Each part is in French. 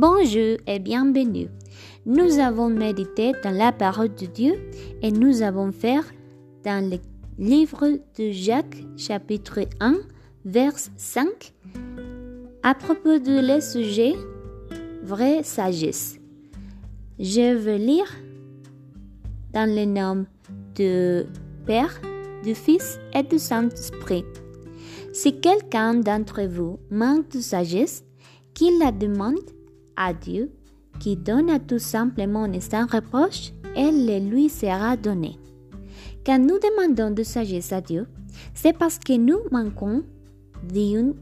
Bonjour et bienvenue. Nous avons médité dans la parole de Dieu et nous avons fait dans le livre de Jacques chapitre 1 verset 5 à propos de le sujet vraie sagesse. Je veux lire dans le nom du Père, du Fils et du Saint-Esprit. Si quelqu'un d'entre vous manque de sagesse, qu'il la demande à Dieu, qui donne à tout simplement sans reproche, elle le lui sera donnée. Quand nous demandons de sagesse à Dieu, c'est parce que nous manquons d'une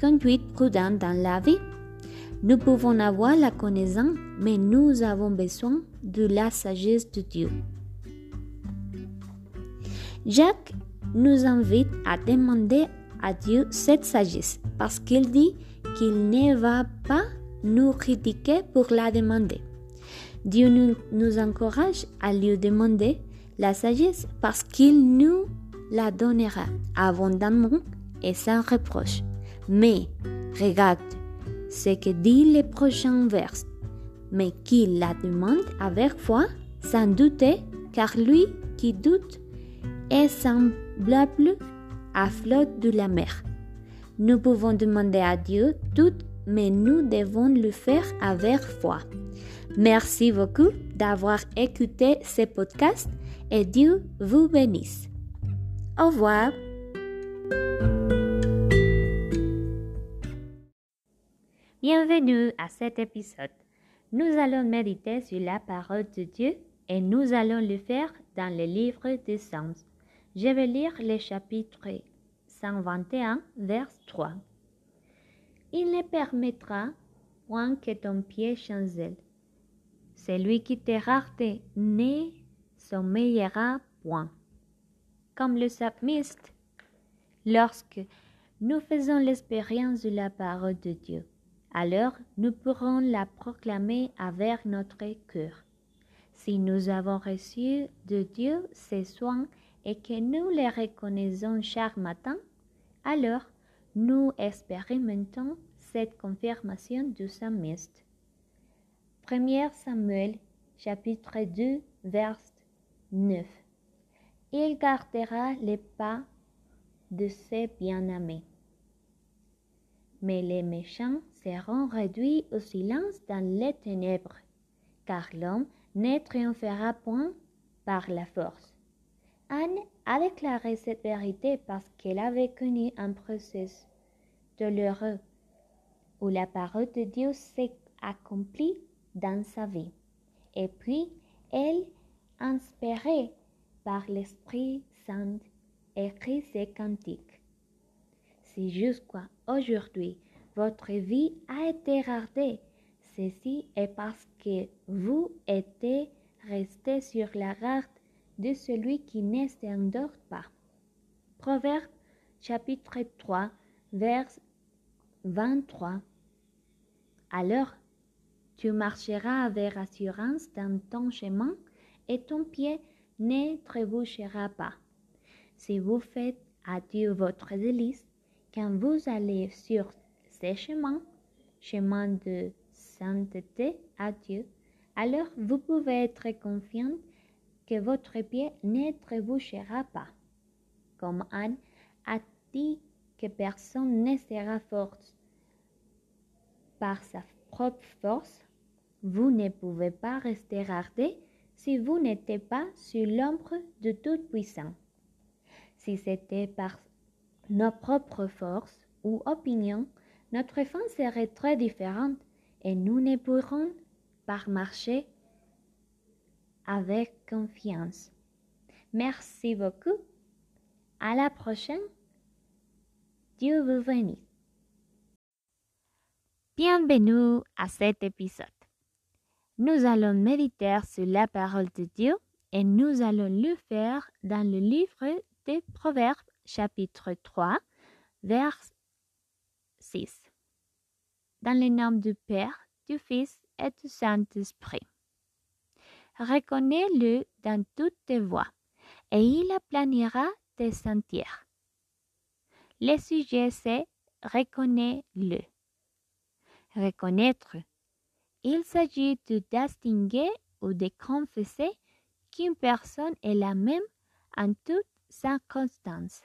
conduite prudente dans la vie. Nous pouvons avoir la connaissance, mais nous avons besoin de la sagesse de Dieu. Jacques nous invite à demander à Dieu cette sagesse parce qu'il dit qu'il ne va pas nous critiquer pour la demander. Dieu nous, encourage à lui demander la sagesse parce qu'il nous la donnera abondamment et sans reproche. Mais regarde ce que dit le prochain vers. Mais qu'il la demande avec foi, sans douter, car lui qui doute est semblable à flotte de la mer. Nous pouvons demander à Dieu tout, mais nous devons le faire avec foi. Merci beaucoup d'avoir écouté ce podcast et Dieu vous bénisse. Au revoir. Bienvenue à cet épisode. Nous allons méditer sur la parole de Dieu et nous allons le faire dans le livre des Psaumes. Je vais lire le chapitre 121, vers 3. Il ne permettra point que ton pied chancelle. Celui qui te rate ne sommeillera point. Comme le sapmiste, lorsque nous faisons l'expérience de la parole de Dieu, alors nous pourrons la proclamer avec notre cœur. Si nous avons reçu de Dieu ses soins et que nous les reconnaissons chaque matin, alors nous expérimentons cette confirmation du psalmiste. 1 Samuel chapitre 2 verset 9. Il gardera les pas de ses bien-aimés. Mais les méchants seront réduits au silence dans les ténèbres, car l'homme ne triomphera point par la force. Anne a déclaré cette vérité parce qu'elle avait connu un processus douloureux où la parole de Dieu s'est accomplie dans sa vie. Et puis, elle, inspirée par l'Esprit Saint, écrit ces cantiques. Si jusqu'à aujourd'hui votre vie a été gardée, ceci est parce que vous êtes resté sur la garde de celui qui ne s'endort pas. Proverbe chapitre 3, vers 23. Alors, tu marcheras avec assurance dans ton chemin et ton pied ne trébuchera pas. Si vous faites à Dieu votre délice, quand vous allez sur ces chemins, chemin de sainteté à Dieu, alors vous pouvez être confiant que votre pied ne trébuchera pas. Comme Anne a dit que personne ne sera fort par sa propre force, vous ne pouvez pas rester gardé si vous n'êtes pas sur l'ombre de toute puissance. Si c'était par nos propres forces ou opinions, notre fin serait très différente et nous ne pourrons pas marcher avec confiance. Merci beaucoup. À la prochaine. Dieu vous bénisse. Bienvenue à cet épisode. Nous allons méditer sur la parole de Dieu et nous allons le faire dans le livre des Proverbes chapitre 3, vers 6. Dans le nom du Père, du Fils et du Saint-Esprit. Reconnais-le dans toutes tes voies, et il aplanira tes sentiers. Le sujet c'est reconnais-le. Reconnaître, Il s'agit de distinguer ou de confesser qu'une personne est la même en toutes circonstances.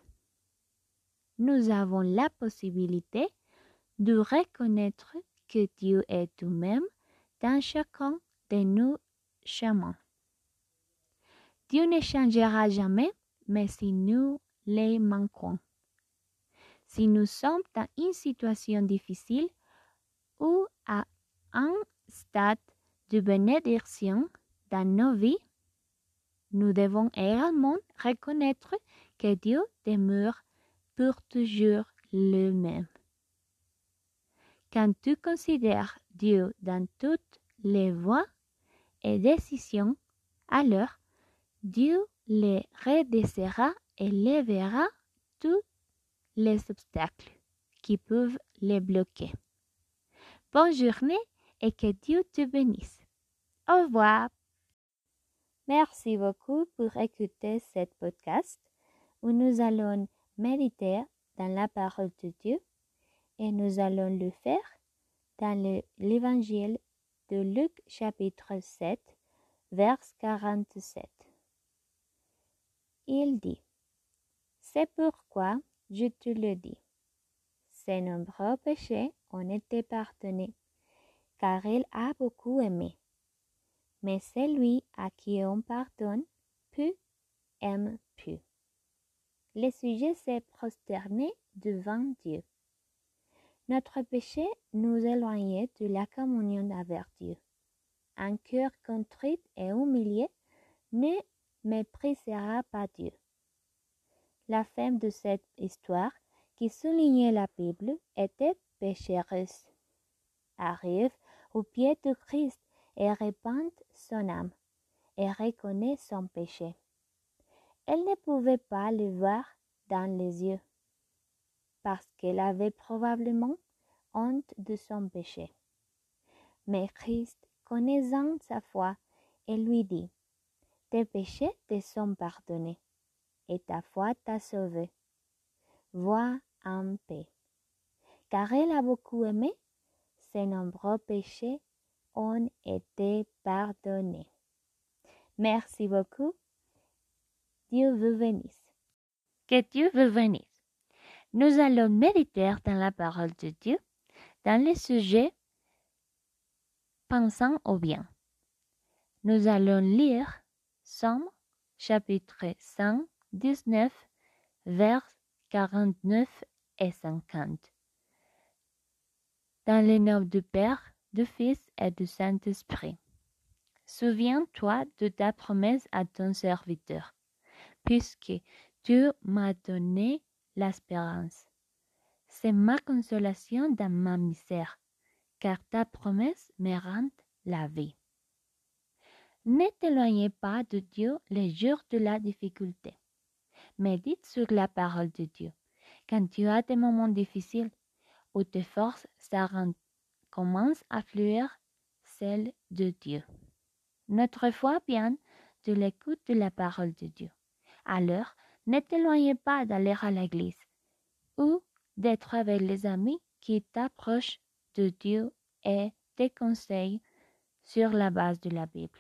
Nous avons la possibilité de reconnaître que Dieu est tout-même dans chacun de nos chemins. Dieu ne changera jamais, mais si nous les manquons. Si nous sommes dans une situation difficile ou à un stade de bénédiction dans nos vies, nous devons également reconnaître que Dieu demeure pour toujours le même. Quand tu considères Dieu dans toutes les voies et décisions, alors Dieu les redressera et lèvera tous les obstacles qui peuvent les bloquer. Bonne journée et que Dieu te bénisse. Au revoir. Merci beaucoup pour écouter cette podcast où nous allons méditer dans la parole de Dieu et nous allons le faire dans l'évangile de Luc chapitre 7, vers 47. Il dit, C'est pourquoi je te le dis. Ses nombreux péchés ont été pardonnés, car il a beaucoup aimé. Mais celui à qui on pardonne peu aime peu. Le sujet s'est prosterné devant Dieu. Notre péché nous éloignait de la communion avec Dieu. Un cœur contrit et humilié ne méprisera pas Dieu. La femme de cette histoire, qui soulignait la Bible, était péchereuse. Arrive au pied de Christ et répand son âme et reconnaît son péché. Elle ne pouvait pas le voir dans les yeux parce qu'elle avait probablement honte de son péché. Mais Christ, connaissant sa foi, elle lui dit, Tes péchés te sont pardonnés, et ta foi t'a sauvé. Vois en paix. Car elle a beaucoup aimé, ses nombreux péchés ont été pardonnés. Merci beaucoup. Dieu vous bénisse. Que Dieu vous bénisse. Nous allons méditer dans la parole de Dieu, dans le sujet pensant au bien. Nous allons lire Somme chapitre 119, vers 49 et 50. Dans le nom du Père, du Fils et du Saint-Esprit. Souviens-toi de ta promesse à ton serviteur, puisque tu m'as donné l'espérance. C'est ma consolation dans ma misère, car ta promesse me rend la vie. Ne t'éloignez pas de Dieu les jours de la difficulté. Médite sur la parole de Dieu. Quand tu as des moments difficiles où tes forces commencent à fluir celles de Dieu. Notre foi vient de l'écoute de la parole de Dieu. Alors, ne t'éloignez pas d'aller à l'église ou d'être avec les amis qui t'approchent de Dieu et te conseillent sur la base de la Bible.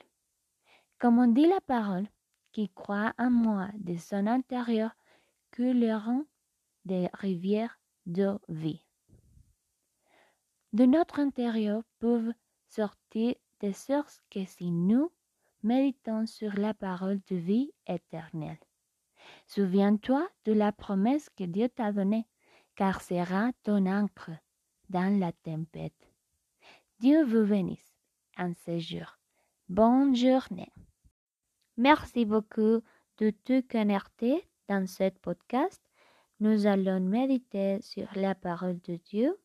Comme on dit la parole, qui croit en moi de son intérieur couleront des rivières de vie. De notre intérieur peuvent sortir des sources que si nous méditons sur la parole de vie éternelle. Souviens-toi de la promesse que Dieu t'a donnée, car sera ton encre dans la tempête. Dieu vous bénisse en ce jour. Bonne journée. Merci beaucoup de te connecter dans ce podcast. Nous allons méditer sur la parole de Dieu.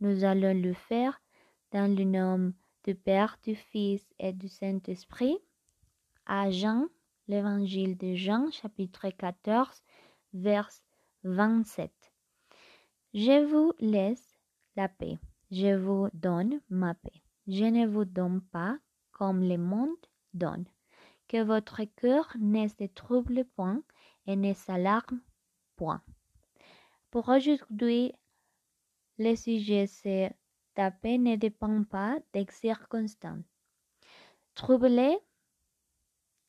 Nous allons le faire dans le nom du Père, du Fils et du Saint-Esprit. À Jean L'évangile de Jean, chapitre 14, vers 27. Je vous laisse la paix. Je vous donne ma paix. Je ne vous donne pas comme le monde donne. Que votre cœur ne se trouble point et ne s'alarme point. Pour aujourd'hui, le sujet c'est ta paix ne dépend pas des circonstances. Troubler,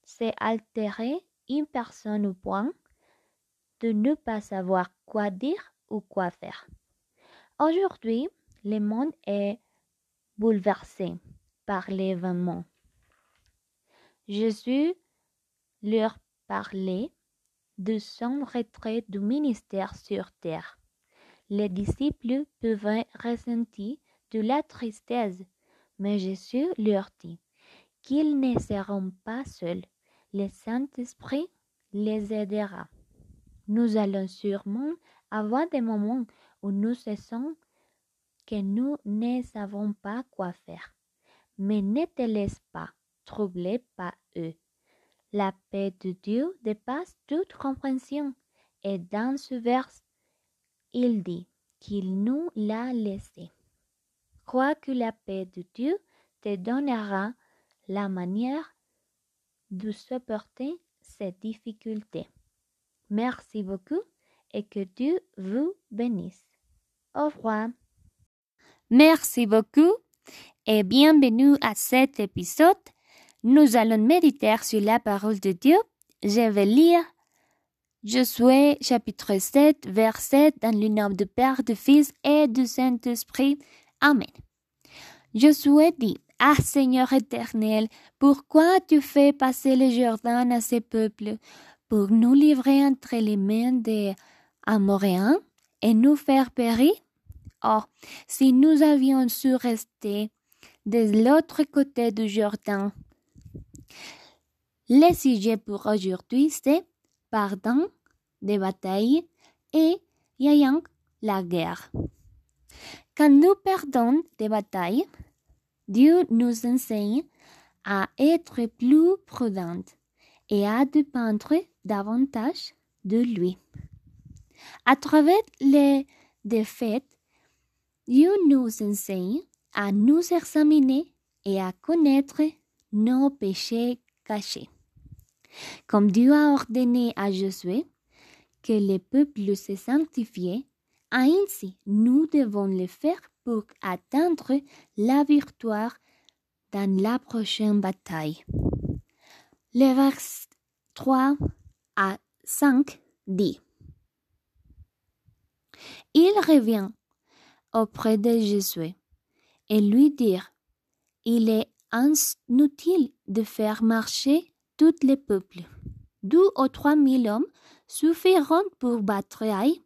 c'est altérer une personne au point de ne pas savoir quoi dire ou quoi faire. Aujourd'hui, le monde est bouleversé par l'événement. Jésus leur parlait de son retrait du ministère sur terre. Les disciples pouvaient ressentir de la tristesse, mais Jésus leur dit qu'ils ne seront pas seuls. Le Saint-Esprit les aidera. Nous allons sûrement avoir des moments où nous sentons que nous ne savons pas quoi faire. Mais ne te laisse pas troubler par eux. La paix de Dieu dépasse toute compréhension. Et dans ce vers, il dit qu'il nous l'a laissé. Crois que la paix de Dieu te donnera la manière de supporter ces difficultés. Merci beaucoup et que Dieu vous bénisse. Au revoir. Merci beaucoup et bienvenue à cet épisode. Nous allons méditer sur la parole de Dieu. Je vais lire Josué chapitre 7, verset dans le nom du Père, du Fils et du Saint-Esprit. Amen. Josué dit, Ah Seigneur éternel, pourquoi tu fais passer le Jourdain à ce peuple pour nous livrer entre les mains des Amoréens et nous faire périr? Or, si nous avions su rester de l'autre côté du Jourdain, le sujet pour aujourd'hui, c'est pardon des batailles et yayang la guerre. Quand nous perdons des batailles, Dieu nous enseigne à être plus prudents et à dépendre davantage de lui. À travers les défaites, Dieu nous enseigne à nous examiner et à connaître nos péchés cachés. Comme Dieu a ordonné à Josué que le peuple se sanctifie, ainsi nous devons le faire pour atteindre la victoire dans la prochaine bataille. Le vers 3 à 5 dit Il revient auprès de Jésus et lui dire Il est inutile de faire marcher tous les peuples. Deux ou trois mille hommes suffiront pour battre Aïe.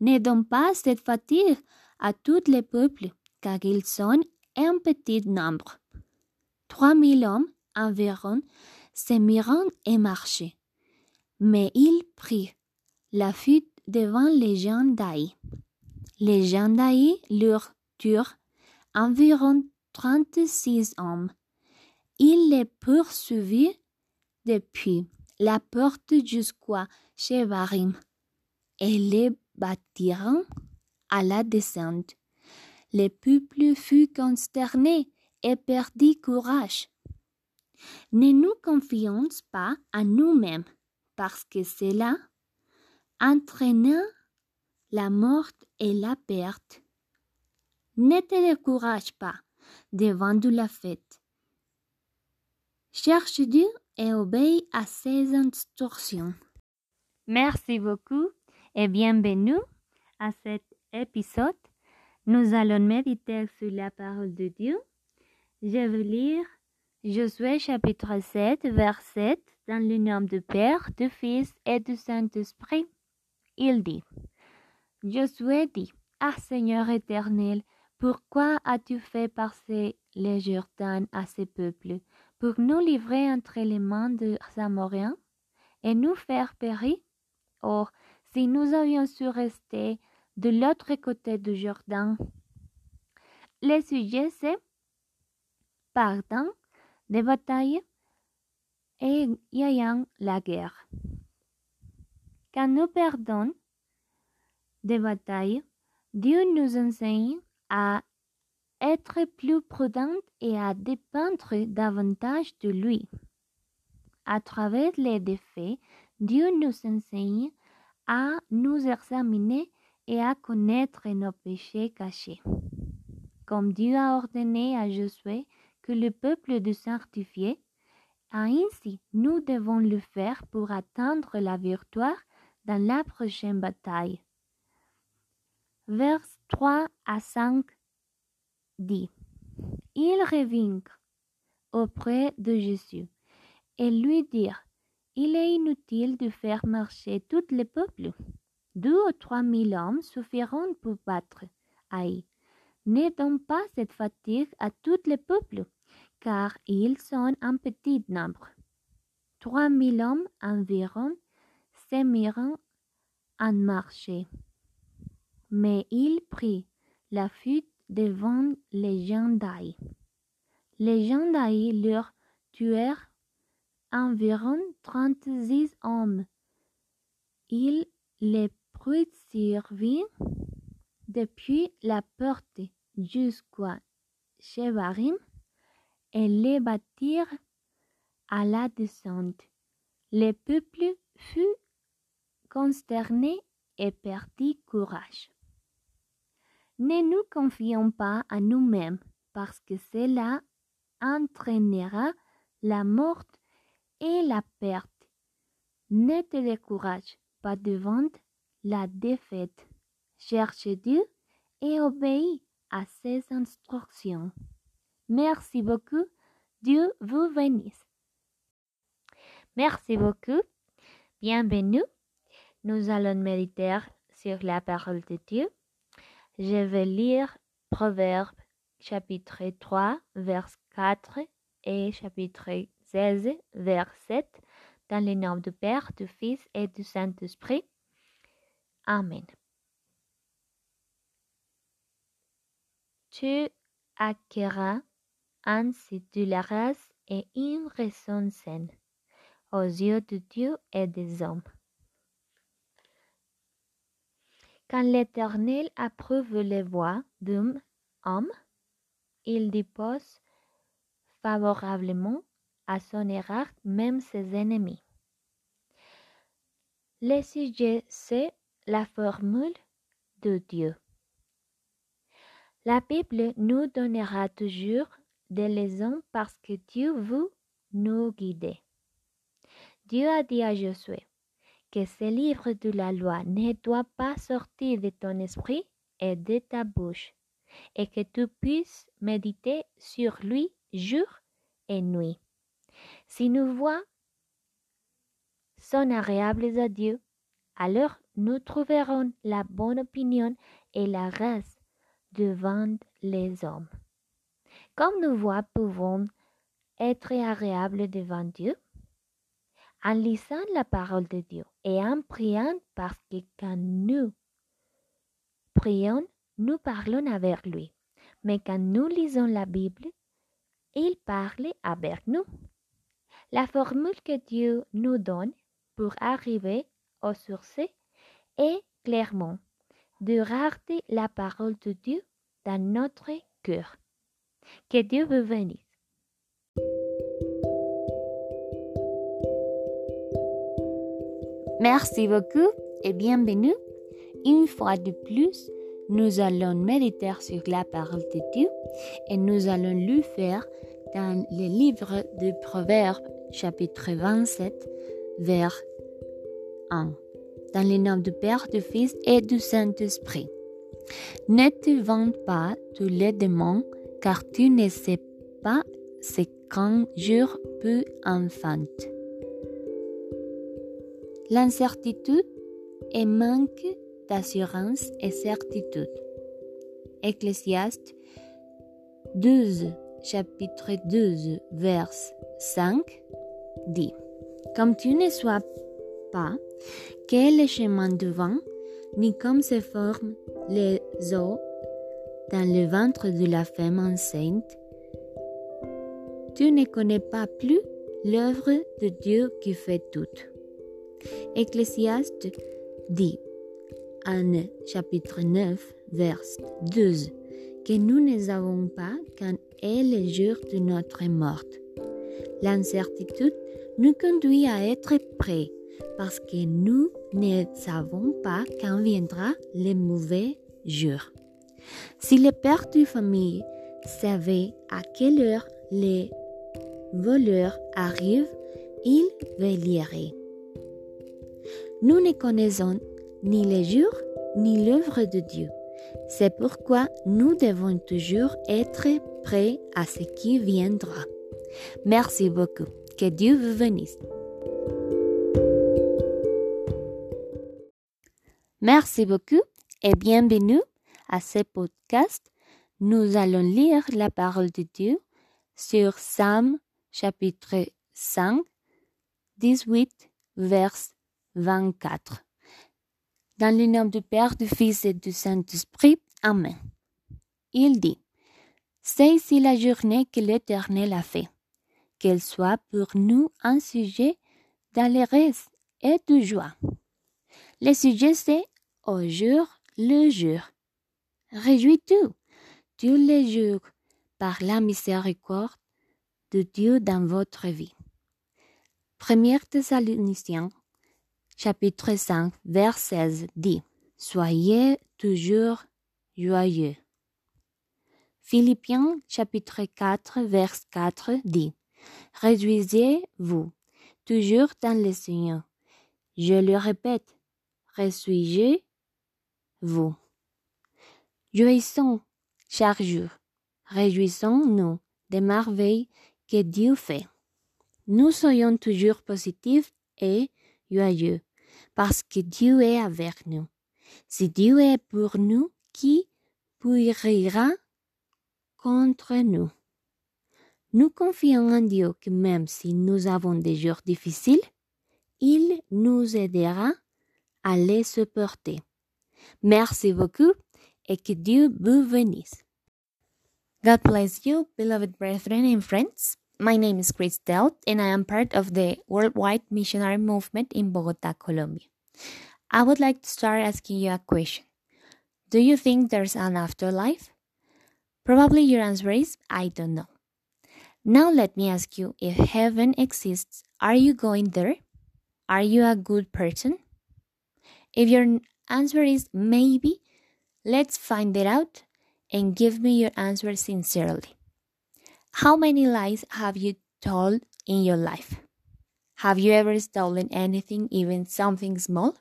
Ne donne pas cette fatigue à tous les peuples, car ils sont un petit nombre. Trois mille hommes environ se mirent et marchaient. Mais ils prirent la fuite devant les gens. Les gens d'Aïe leur turent environ trente-six hommes. Ils les poursuivirent depuis la porte jusqu'à Chevarim et les battirent à la descente. Le peuple fut consterné et perdit courage. Ne nous confions pas à nous-mêmes, parce que cela entraîna la mort et la perte. Ne te décourage pas devant de la fête. Cherche Dieu et obéis à ses instructions. Merci beaucoup et bienvenue à cet épisode. Nous allons méditer sur la parole de Dieu. Je vais lire Josué chapitre 7, verset dans le nom du Père, du Fils et du Saint-Esprit. Il dit, Josué dit, Ah Seigneur éternel, pourquoi as-tu fait passer les Jourdain à ce peuple pour nous livrer entre les mains des Amoréens et nous faire périr? Or, si nous avions su rester de l'autre côté du Jourdain, le sujet c'est pardon des batailles et ayant la guerre. Quand nous perdons des batailles, Dieu nous enseigne à être plus prudent et à dépendre davantage de lui. À travers les défaits, Dieu nous enseigne à nous examiner et à connaître nos péchés cachés. comme Dieu a ordonné à Josué que le peuple de sanctifier, ainsi nous devons le faire pour atteindre la victoire dans la prochaine bataille. Vers 3 à 5 dit, Ils revinrent auprès de Jésus et lui dirent, Il est inutile de faire marcher tout le peuple. Deux ou trois mille hommes suffiront pour battre Aïe. Ne pas cette fatigue à tout le peuple, car ils sont un petit nombre. Trois mille hommes environ se mirent en marché. Mais il prit la fuite devant les gens d'Aïe. Les gens d'Aïe leur tuèrent environ trente-six hommes. Ils les poursuivirent depuis la porte jusqu'à Chevarim et les bâtirent à la descente. Le peuple fut consterné et perdit courage. Ne nous confions pas à nous-mêmes parce que cela entraînera la mort et la perte. Ne te décourage pas devant la défaite. Cherche Dieu et obéis à ses instructions. Merci beaucoup. Dieu vous bénisse. Merci beaucoup. Bienvenue. Nous allons méditer sur la parole de Dieu. Je vais lire Proverbe chapitre 3, vers 4 et chapitre 16, vers 7 dans le nom du Père, du Fils et du Saint-Esprit. Amen. Tu acquéras ainsi de la race et une raison saine aux yeux de Dieu et des hommes. Quand l'Éternel approuve les voies d'un homme, il dépose favorablement à son égard même ses ennemis. Le sujet, c'est la formule de Dieu. La Bible nous donnera toujours des leçons parce que Dieu veut nous guider. Dieu a dit à Josué que ce livre de la loi ne doit pas sortir de ton esprit et de ta bouche, et que tu puisses méditer sur lui jour et nuit. Si nos voix sont agréables à Dieu, alors nous trouverons la bonne opinion et la grâce devant les hommes. Comme nos voix pouvons être agréables devant Dieu, en lisant la parole de Dieu et en priant parce que quand nous prions, nous parlons avec lui. Mais quand nous lisons la Bible, il parle avec nous. La formule que Dieu nous donne pour arriver au succès est clairement de garder la parole de Dieu dans notre cœur. Que Dieu vous bénisse. Merci beaucoup et bienvenue. Une fois de plus, nous allons méditer sur la parole de Dieu et nous allons le faire dans le livre de Proverbes chapitre 27 vers 1 dans le nom du Père, du Fils et du Saint-Esprit. Ne te vante pas tous les démons, car tu ne sais pas ce qu'un jour peut enfante. L'incertitude est manque d'assurance et certitude. Ecclésiaste 12, chapitre 12, vers 5 dit Comme tu ne sois pas quel est le chemin devant, ni comme se forment les os dans le ventre de la femme enceinte. Tu ne connais pas plus l'œuvre de Dieu qui fait tout. Ecclésiaste dit en chapitre 9, vers 12, que nous ne savons pas quand est le jour de notre mort. L'incertitude nous conduit à être prêts parce que nous ne savons pas quand viendra le mauvais jour. Si le père de famille savait à quelle heure les voleurs arrivent, il veillerait. Nous ne connaissons ni les jours ni l'œuvre de Dieu. C'est pourquoi nous devons toujours être prêts à ce qui viendra. Merci beaucoup. Que Dieu vous bénisse. Merci beaucoup et bienvenue à ce podcast. Nous allons lire la parole de Dieu sur Psalm chapitre 5, 18, vers 24. Dans le nom du Père, du Fils et du Saint-Esprit. Amen. Il dit, C'est ici la journée que l'Éternel a fait, qu'elle soit pour nous un sujet d'allégresse et de joie. Le sujet c'est au jour le jour. Réjouis-toi tous les jours par la miséricorde de Dieu dans votre vie. Première Thessaloniciens chapitre 5, verset 16 dit, Soyez toujours joyeux. Philippiens chapitre 4, verset 4 dit, Réjouissez-vous toujours dans le Seigneur. Je le répète, réjouissez-vous. Jouissons chaque jour. Réjouissons-nous des merveilles que Dieu fait. Nous soyons toujours positifs et joyeux parce que Dieu est avec nous. Si Dieu est pour nous, qui pourra contre nous? Nous confions en Dieu que même si nous avons des jours difficiles, il nous aidera à les supporter. Merci beaucoup et que Dieu vous bénisse. God bless you, beloved brethren and friends. My name is Christelle, and I am part of the worldwide missionary movement in Bogota, Colombia. I would like to start asking you a question. Do you think there's an afterlife? Probably your answer is I don't know. Now let me ask you if heaven exists, are you going there? Are you a good person? If your answer is maybe, let's find it out and give me your answer sincerely. How many lies have you told in your life? Have you ever stolen anything, even something small?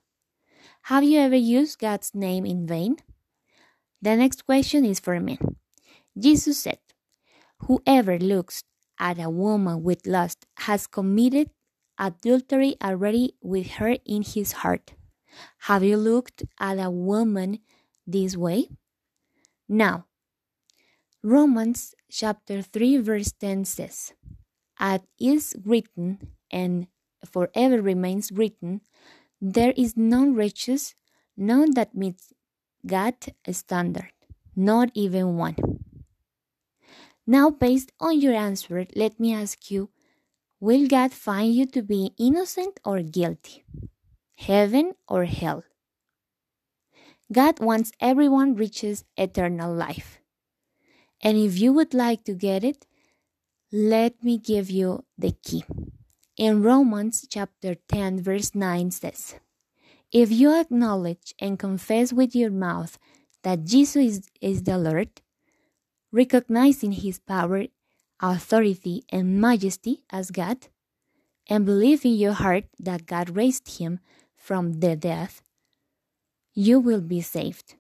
Have you ever used God's name in vain? The next question is for men. Jesus said, Whoever looks at a woman with lust has committed adultery already with her in his heart. Have you looked at a woman this way? Now, Romans chapter 3 verse 10 says, As is written, and forever remains written, there is none righteous, none that meets God's standard, not even one. Now, based on your answer, let me ask you Will God find you to be innocent or guilty? Heaven or hell? God wants everyone reaches eternal life. And if you would like to get it, let me give you the key. In Romans chapter 10 verse 9 says, If you acknowledge and confess with your mouth that Jesus is, is the Lord, recognizing his power, authority, and majesty as God, and believe in your heart that God raised him from the death, you will be saved.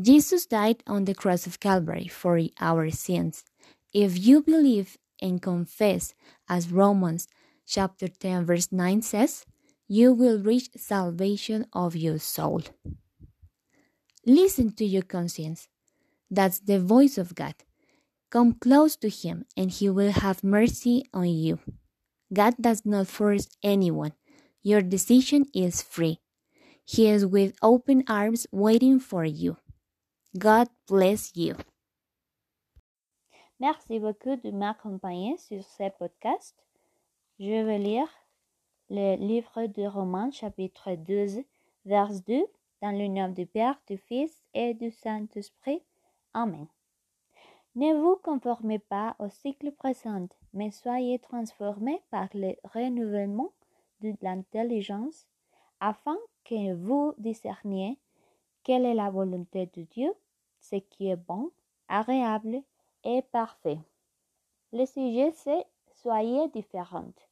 Jesus died on the cross of Calvary for our sins. If you believe and confess, as Romans chapter 10 verse 9 says, you will reach salvation of your soul. Listen to your conscience. That's the voice of God. Come close to Him, and He will have mercy on you. God does not force anyone. Your decision is free. He is with open arms waiting for you. God bless you. Merci beaucoup de m'accompagner sur ce podcast. Je vais lire le livre de Romains chapitre 12, vers 2, dans le nom du Père, du Fils et du Saint-Esprit. Amen. Ne vous conformez pas au cycle présent, mais soyez transformés par le renouvellement de l'intelligence, afin que vous discerniez quelle est la volonté de Dieu, ce qui est bon, agréable et parfait. Le sujet, c'est Soyez différentes.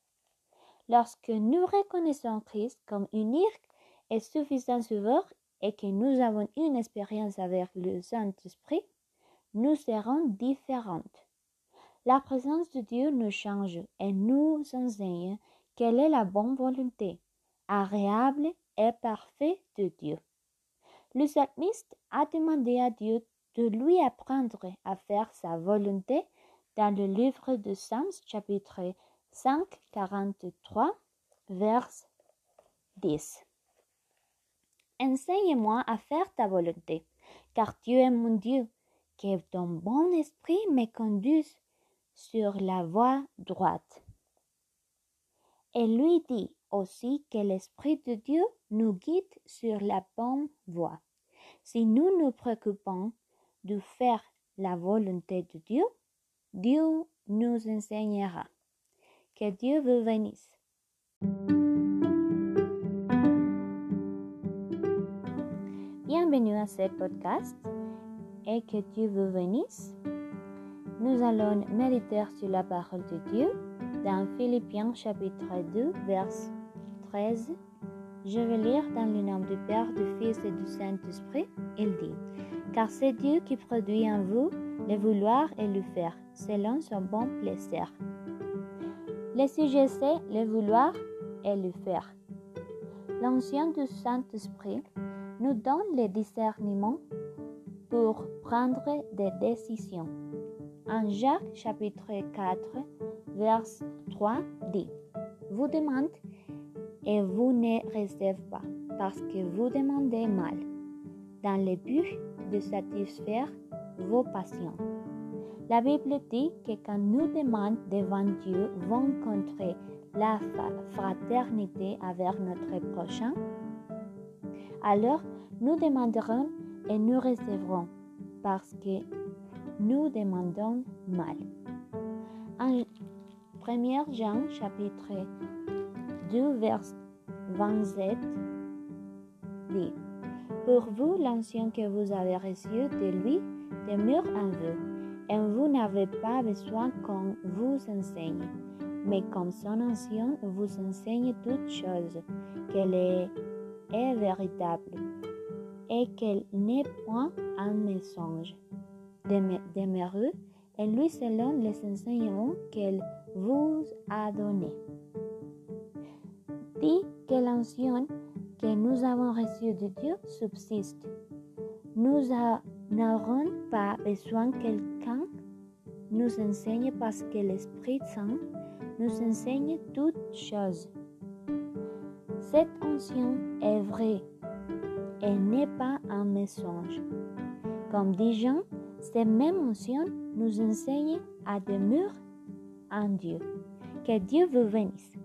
Lorsque nous reconnaissons Christ comme unique et suffisant sauveur et que nous avons une expérience avec le Saint-Esprit, nous serons différentes. La présence de Dieu nous change et nous enseigne quelle est la bonne volonté, agréable et parfaite de Dieu. Le psalmiste a demandé à Dieu de lui apprendre à faire sa volonté dans le livre de Psaumes chapitre 5, 43, vers 10. Enseigne-moi à faire ta volonté, car tu es mon Dieu, que ton bon esprit me conduise sur la voie droite. Et lui dit aussi que l'Esprit de Dieu nous guide sur la bonne voie. Si nous nous préoccupons de faire la volonté de Dieu, Dieu nous enseignera. Que Dieu vous bénisse. Bienvenue à ce podcast et que Dieu vous bénisse. Nous allons méditer sur la parole de Dieu dans Philippiens chapitre 2, verset 13. Je vais lire dans le nom du Père, du Fils et du Saint-Esprit. Il dit, Car c'est Dieu qui produit en vous le vouloir et le faire, selon son bon plaisir. Le sujet c'est le vouloir et le faire. L'ancien du Saint-Esprit nous donne le discernement pour prendre des décisions. En Jacques chapitre 4, verset 3 dit, Vous demandez et vous ne recevez pas, parce que vous demandez mal, dans le but de satisfaire vos passions. La Bible dit que quand nous demandons devant Dieu rencontrer la fraternité avec notre prochain, alors nous demanderons et nous recevrons parce que nous demandons mal. 1 Jean chapitre 2 verset 27 dit Pour vous, l'ancien que vous avez reçu de lui demeure en vous, et vous n'avez pas besoin qu'on vous enseigne, mais comme son ancien vous enseigne toutes choses, qu'elle est, véritable et qu'elle n'est point un mensonge. Demeurez et lui selon les enseignements qu'elle vous a donnés. Dit que l'ancien que nous avons reçu de Dieu subsiste. Nous n'aurons pas besoin que quelqu'un nous enseigne parce que l'Esprit Saint nous enseigne toutes choses. Cet ancien est vrai et n'est pas un mensonge. Comme dit Jean, ces mêmes ancien nous enseigne à demeurer en. Que Dieu vous bénisse.